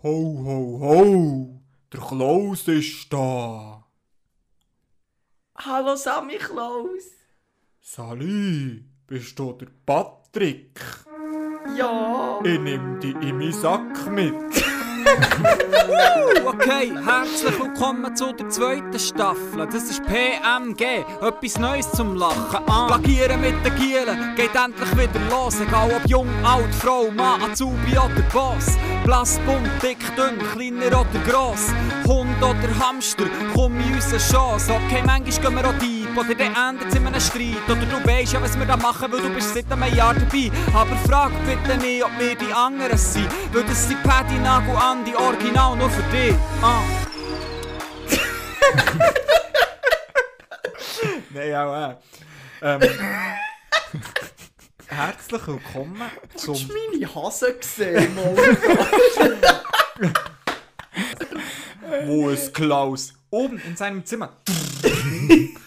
Ho, ho, ho! Der Klaus ist da! Hallo Sammy Klaus! Sali, bist du der Patrick? Ja! Ich nehm dich in meinen Sack mit. Okay, herzlich willkommen zu der zweiten Staffel. Das ist PMG, etwas Neues zum Lachen. Ah. Plagieren mit den Gielen geht endlich wieder los. Egal ob jung, alt, Frau, Mann, Azubi oder Boss. Blass, bunt, dick, dünn, kleiner oder gross. Hund oder Hamster, komm in unsere Chance. Okay, manchmal gehen wir auch deep oder dann endet es in einem Streit. Oder du weißt ja, was wir da machen, weil du bist seit einem Jahr dabei. Aber frag bitte nicht, ob wir die anderen sind. Weil das sind Paddy, Nagel, Andi, Original nur für dich. Ah. Nein, auch äh. ähm, Herzlich willkommen zum. Hast du meine Hase gesehen, Mann? Wo ist Klaus? Oben in seinem Zimmer.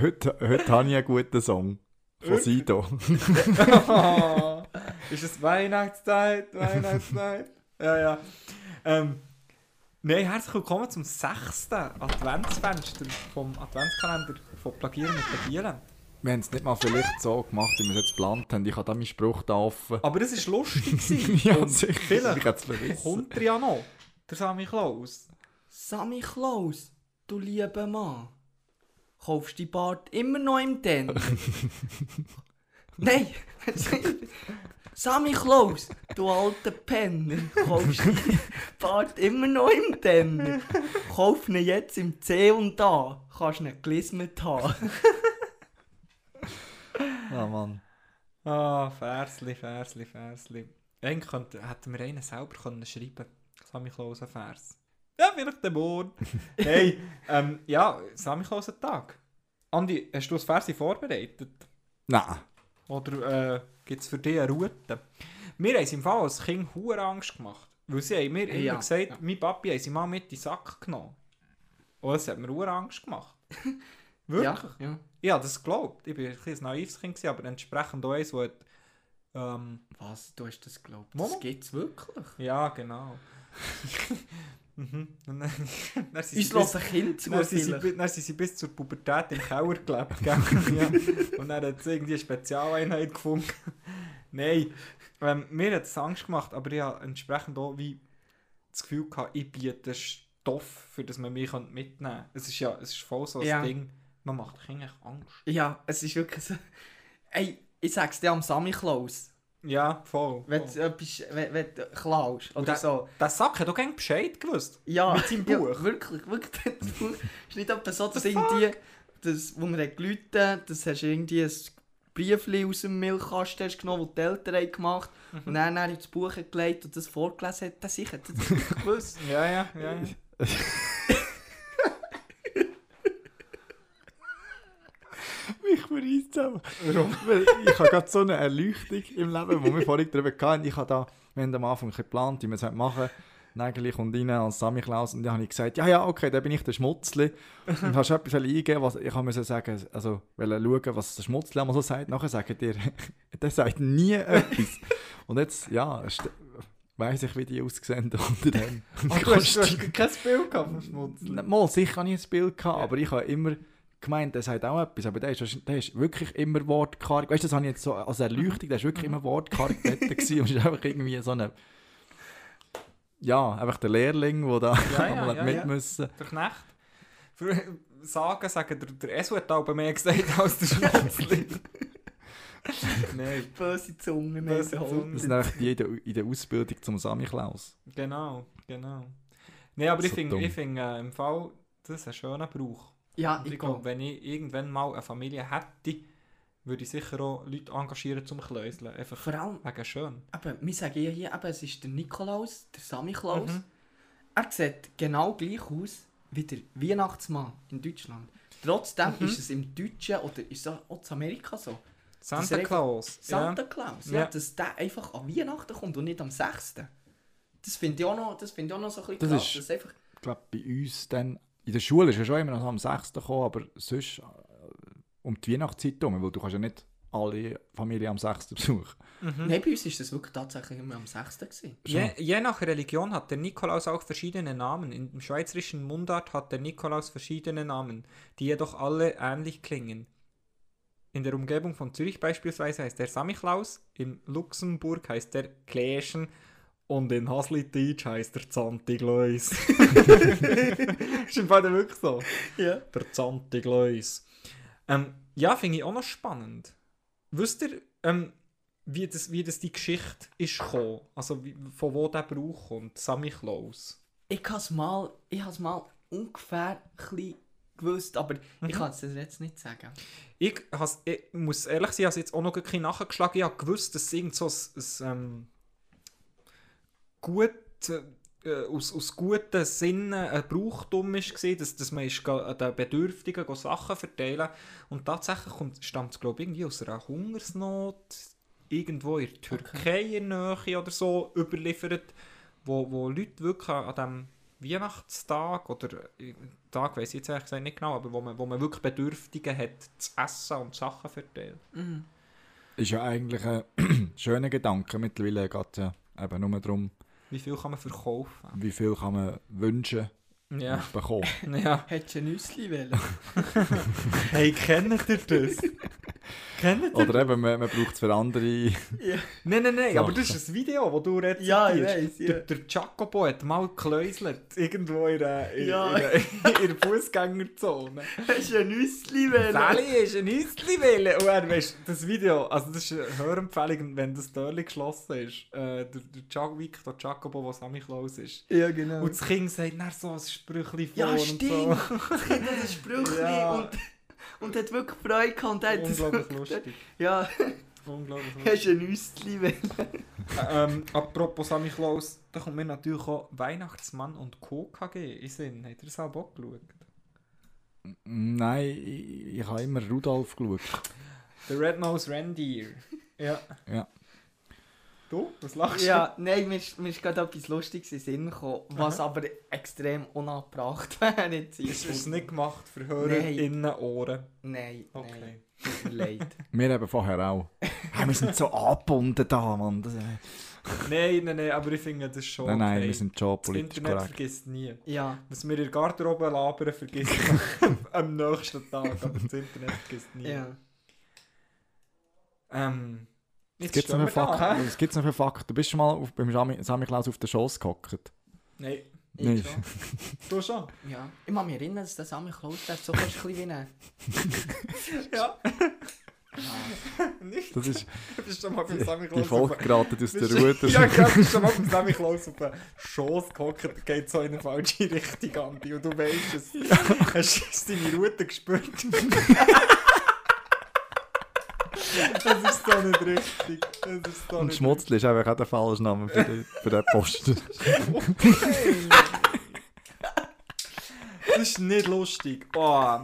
Heute, heute habe ich einen guten Song. Von Sido. ist es Weihnachtszeit? Weihnachtszeit? ja, ja. Ähm, Nein, herzlich willkommen zum sechsten Adventsfenster vom Adventskalender von Plagieren mit Plagieren. Wir haben es nicht mal vielleicht so gemacht, wie wir es jetzt geplant haben. Ich habe da meinen Spruch da offen. Aber das war lustig. Ja, Und sicher. Vielleicht kommt ja noch. Der Sammy Klaus. Sammy Klaus, du lieber Mann. Kaufst die Bart immer noch im Den? Nein! Sammy Klaus, du alter Penner. Kaufst die Bart immer noch im Den? Kauf ihn jetzt im C und A. Kannst ihn gelismet haben. Ja, Mann. Ah, Versli, Versli, Versli. Eigentlich könnte, hätten wir einen selber können schreiben Sammy Klaus ein Vers. Ja, vielleicht der Morgen. hey, ähm, ja, ein Tag. Andi, hast du das Versi vorbereitet? Nein. Oder äh, gibt es für dich eine Route? Wir haben es im Fall als Kind hure Angst gemacht. Weil sie haben mir immer Ja, gesagt, ja. mein Papi hat sie mal mit in den Sack genommen. Und das hat mir hure Angst gemacht. Wirklich? Ja, ja. Ich habe das geglaubt. Ich war ein bisschen ein naives Kind, gewesen, aber entsprechend auch eins, das hat, ähm, Was, du hast das geglaubt? Das gibt's wirklich? Ja, genau. Mhm. Und dann, dann sind Uns sie lässt bis, ein Kind zu dann sind, sie, dann sind sie bis zur Pubertät im Keller gelebt. Ja. Und dann hat es irgendwie eine Spezialeinheit gefunden. Nein, ähm, mir hat es Angst gemacht, aber ich habe entsprechend auch wie das Gefühl gehabt, ich biete Stoff, für das man mich mitnehmen könnte. Es ist ja es ist voll so ein Ja. Ding, man macht Kindern Angst. Ja, es ist wirklich so. Ey, ich sag's dir am Sammy Klaus. Ja, voll. Wenn voll. du etwas wenn, wenn du klaust oder der- so. Der Sack hat auch gerne Bescheid gewusst. Ja, mit seinem ja, Buch. wirklich, wirklich. Das Buch ist nicht etwa so, dass irgendwie, das, wo man hat gelitten, das hast du irgendwie ein Briefli aus dem Milchkasten hast genommen, das die Eltern haben gemacht Mhm. und dann, dann ins Buch gelegt und das vorgelesen hat, das sicher, das hat er gewusst. Ja, ja, ja. ja. Mich verreist zusammen. Ich habe gerade so eine Erleuchtung im Leben, wo wir vorhin darüber hatten. Ich habe da, wir haben am Anfang geplant, wie wir es heute machen. Nägeli kommt rein als Sammy Klaus und dann habe ich gesagt, ja, ja, okay, dann bin ich der Schmutzli. Und hast etwas eingegeben, was ich musste sagen, also schauen, was der Schmutzli einmal so sagt. Nachher sagt ihr, der sagt nie etwas. Und jetzt, ja, weiß ich, wie die aussehen unter dem. Ah, du, hast, du hast kein Bild gehabt vom Schmutzli. Mal, sicher habe ich ein Bild gehabt, aber ich habe immer gemeint, der sagt auch etwas, aber der ist, wahrscheinlich- der ist wirklich immer wortkarg. Weißt du, das habe ich jetzt so als Erleuchtung, der ist wirklich immer wortkarg dort gewesen und ist einfach irgendwie so eine... Ja, einfach der Lehrling, der da Ja, ja, ja, mit ja. müssen. Der Knecht. Für Sagen, sagen, der, der Esu hat aber mehr gesagt als der Schmutzli. Nein, Böse Zungen. Böse Zungen. Das sind einfach die in der, in der Ausbildung zum Sammy Klaus. genau, genau. Nein, aber ich So finde ich find, äh, im Fall, das ist ein schöner Brauch. Ja, ich ich glaube, wenn ich irgendwann mal eine Familie hätte, würde ich sicher auch Leute engagieren zum Kläuseln. Einfach Vor allem, wegen schön. eben, wir sagen ja hier, eben, es ist der Nikolaus, der Sammy Klaus. Mhm. Er sieht genau gleich aus wie der Weihnachtsmann in Deutschland. Trotzdem Mhm. ist es im Deutschen oder ist es auch in Amerika so. Santa Claus. Santa Claus, ja. Ja. dass der einfach an Weihnachten kommt und nicht am 6. Das finde ich auch noch, das finde ich auch noch so ein bisschen Das krass. ist- dass einfach, Ich glaube, bei uns dann... In der Schule ist ja schon immer noch am 6. gekommen, aber sonst äh, um die Weihnachtszeit herum, weil du kannst ja nicht alle Familie am 6. Besuch. Nein, bei uns war das wirklich tatsächlich immer am 6. Gewesen. Je, je nach Religion hat der Nikolaus auch verschiedene Namen. Im schweizerischen Mundart hat der Nikolaus verschiedene Namen, die jedoch alle ähnlich klingen. In der Umgebung von Zürich beispielsweise heißt der Samichlaus, in Luxemburg heißt der Kläschen und in Haslititsch heißt der Zantigleus. ist im Fall wirklich so. Ja. Der Zantigleus. Ähm, ja, finde ich auch noch spannend. Wisst ihr, ähm, wie, das, wie das die Geschichte ist gekommen? Also wie, von wo der Brauch kommt, Samichlaus? Ich habe es mal, ich has mal ungefähr ein gewusst, aber ich kann es jetzt nicht sagen. Ich, has, ich muss ehrlich sein, ich habe jetzt auch noch ein bisschen nachgeschlagen. Ich habe gewusst, dass es irgend so ein, ein ähm, gut, äh, aus, aus guten Sinnen ein Brauchtum war, dass, dass man ist, ga- den Bedürftigen go Sachen verteilen Und tatsächlich kommt, stammt es, glaube ich, irgendwie aus einer Hungersnot, irgendwo in der Türkei in der Nähe oder so, überliefert, wo, wo Leute wirklich an an diesem Weihnachtstag oder äh, Tag, weiß ich jetzt ehrlich gesagt nicht genau, aber wo man, wo man wirklich Bedürftige hat, zu essen und Sachen verteilen. Mhm. Ist ja eigentlich ein schöner Gedanke. Mittlerweile geht es ja eben nur darum, Wie viel kann man verkaufen? wie viel kann man wünschen Ja, bekommen. ja. Hättest du ein Nüssli wollen? Hey, kennt ihr das? Kennt ihr Oder eben, man, man braucht es für andere. ja. Nein, nein, nein, aber das ist ein Video, das du rezitierst. Ja, ich weiss, ja. Der, der Jacopo hat mal gekläuselt, irgendwo in der, in, Ja. in der, in der Fußgängerzone. Hättest du ein Nüssli wollen? Sally ist ein Nüssli wählen. Und er, weißt, das Video, also das ist eine Hörempfehlung, wenn das Türchen geschlossen ist. Äh, der, der Jac- Victor Jacopo, der Sammy Klaus ist. Ja, genau. Und das Kind sagt dann so ein Sprüchli vor Ja, und stimmt. so. Das Kind hat ein Sprüchli Ja. und, und hat wirklich Freude gehabt. Und hat das Unglaublich wirklich- lustig. Ja, Unglaublich lustig. hast du ein wollen? ähm, apropos Sammy Klaus, da kommt mir natürlich auch Weihnachtsmann und Co. KG in Sinn. Habt ihr das auch geschaut? Nein, ich, ich habe immer Rudolf geschaut. Der Red Nose Reindeer. Ja. Ja. Du? Was lachst Ja, nein, mir ist, mir ist gerade etwas Lustiges in den Sinn gekommen, was aber extrem unangebracht wäre. jetzt du? hier. Ist es nicht gemacht für HörerInnen Ohren? Nein, nein, Okay. tut mir leid. Wir eben vorher auch. Hey, wir sind so angebunden da, Mann. Das, äh, Nein, nein, nein, aber ich finde das schon nein, nein, okay. wir sind schon das politisch Internet korrekt. vergisst nie. Ja, Was wir in der Garderobe labern, vergisst man am nächsten Tag, aber das Internet vergisst nie. ja. Ähm, jetzt gibt es noch, für wir da, Fakten? hä? Was gibt's noch für Fakten? Du bist schon mal auf, beim Sammy Klaus auf den Schoss gehockt. Nein, Ich Nicht. schon. du schon? Ja. Ich kann mich erinnern, dass der Sammy Klaus der so fast ein bisschen wie. Ja. Ja. Nicht? Das ist Du bist schon mal beim Sammy die Klaus Folge geraten aus der Ruhe. Ja, gerade bist schon mal beim Sammy Klaus auf den Schoss gehockt, der geht so in eine falsche Richtung an dich und du weißt es. Hast du deine Route gespürt? das ist so nicht richtig. Das ist so Und Schmutzli ist einfach auch der falsche Name für den, für den Posten. richtig. Das ist nicht lustig. Oh.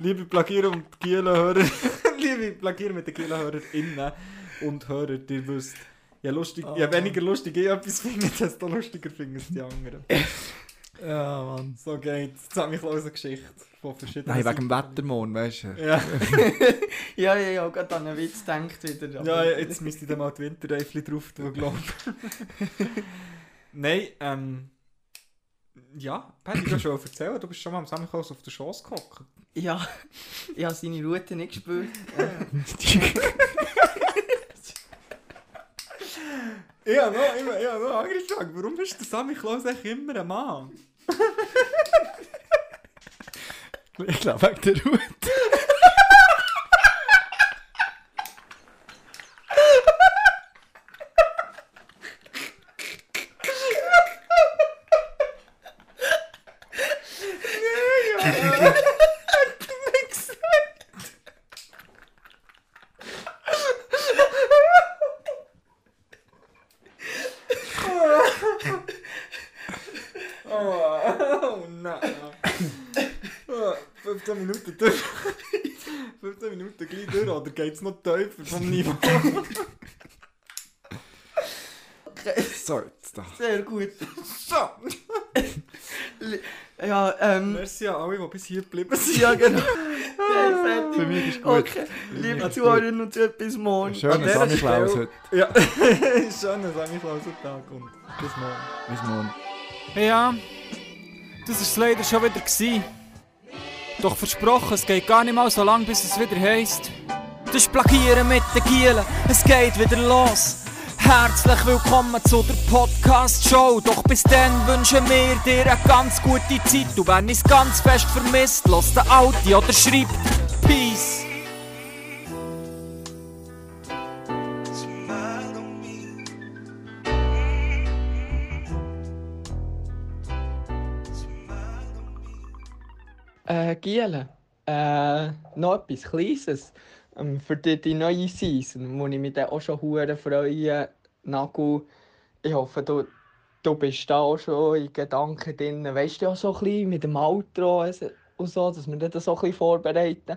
Liebe Plagier und Gielen-Hörer, liebe Plagier mit den Gielen-HörerInnen und Hörer, ihr wisst, je, lustig, je weniger lustig ich etwas finde, desto lustiger finden es die anderen. ja, Mann. So geht's. Jetzt habe ich eine Geschichte von verschiedenen Nein, wegen dem. Wettermond, weißt du? Ja, ja, ja, ja, gerade an einen Witz denkt wieder. ja, jetzt müsste ich da mal die Winterreifli drauf tun, glaube ich. Nein, ähm... Ja, Patty, du hast schon erzählt, du bist schon mal am Sammelhaus auf der Chance gehockt. Ja, ich habe seine Route nicht gespürt. Ich habe noch, immer, ich habe noch Frage. Warum ist der Sammy Klaus eigentlich immer ein Mann? Ich glaube, wegen der Route. Oh, oh nein. Oh, 15 Minuten durch. 15 Minuten gleich durch, oder geht es noch tiefer vom Niveau? So, jetzt da. Sehr gut. So! Ja, ähm... Merci an alle, die bis hier geblieben sind. Ja, genau. Nein, fertig. Für mich ist gut. Okay, liebe Zuhörerinnen und Zuhörer, bis morgen. Schönen dieser Samichlaus heute. Ja, schönen Samichlausentag und bis morgen. Bis morgen. Ja, das war es leider schon wieder. Gewesen. Doch versprochen, es geht gar nicht mal so lang, bis es wieder heisst. Das Plagieren mit den Gielen, es geht wieder los. Herzlich willkommen zu der Podcast-Show. Doch bis dann wünschen wir dir eine ganz gute Zeit. Du wenn es ganz fest vermisst, lass den Audi oder schreibt Peace. Äh, Giele, äh, noch etwas Kleines ähm, für die, die neue Season, wo ich mich dann auch schon hure freue. Nagu, ich hoffe, du, du bist da auch schon in Gedanken drin. Weißt du ja so ein bisschen mit dem Outro und so, dass wir das so ein bisschen vorbereiten.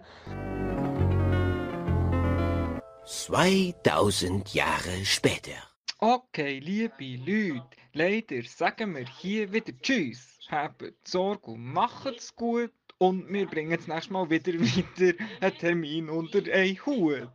2000 Jahre später. Okay, liebe Leute, leider sagen wir hier wieder Tschüss. Habt Sorge und macht's gut. Und wir bringen das nächste Mal wieder wieder einen Termin unter einen Hut.